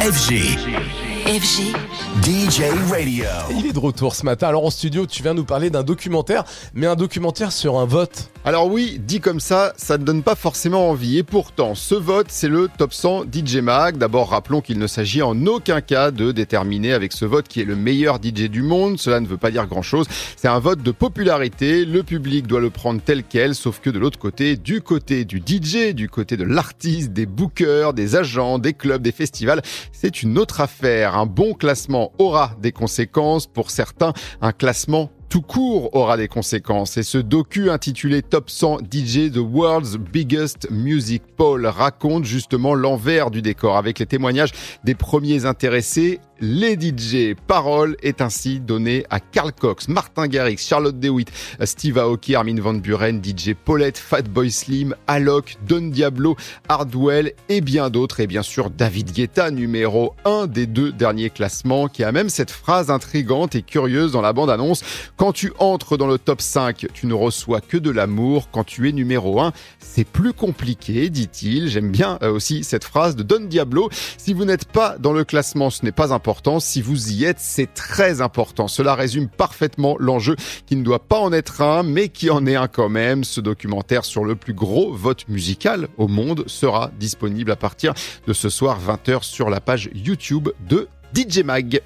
FG. FG. DJ Radio. Il est de retour ce matin. Alors en studio, tu viens nous parler d'un documentaire, mais un documentaire sur un vote. Alors oui, dit comme ça, ça ne donne pas forcément envie. Et pourtant, ce vote, c'est le top 100 DJ Mag. D'abord, rappelons qu'il ne s'agit en aucun cas de déterminer avec ce vote qui est le meilleur DJ du monde. Cela ne veut pas dire grand-chose. C'est un vote de popularité. Le public doit le prendre tel quel, sauf que de l'autre côté, du côté du DJ, du côté de l'artiste, des bookers, des agents, des clubs, des festivals, c'est une autre affaire. Un bon classement aura des conséquences. Pour certains, un classement tout court aura des conséquences. Et ce docu intitulé Top 100 DJ The World's Biggest Music Poll raconte justement l'envers du décor avec les témoignages des premiers intéressés les DJ. Parole est ainsi donnée à Carl Cox, Martin Garrix, Charlotte DeWitt, Steve Aoki, Armin Van Buren, DJ Paulette, Fatboy Slim, Alok, Don Diablo, Hardwell et bien d'autres. Et bien sûr David Guetta, numéro 1 des deux derniers classements, qui a même cette phrase intrigante et curieuse dans la bande-annonce. Quand tu entres dans le top 5, tu ne reçois que de l'amour. Quand tu es numéro 1, c'est plus compliqué, dit-il. J'aime bien euh, aussi cette phrase de Don Diablo. Si vous n'êtes pas dans le classement, ce n'est pas si vous y êtes, c'est très important. Cela résume parfaitement l'enjeu qui ne doit pas en être un, mais qui en est un quand même. Ce documentaire sur le plus gros vote musical au monde sera disponible à partir de ce soir 20h sur la page YouTube de DJ Mag.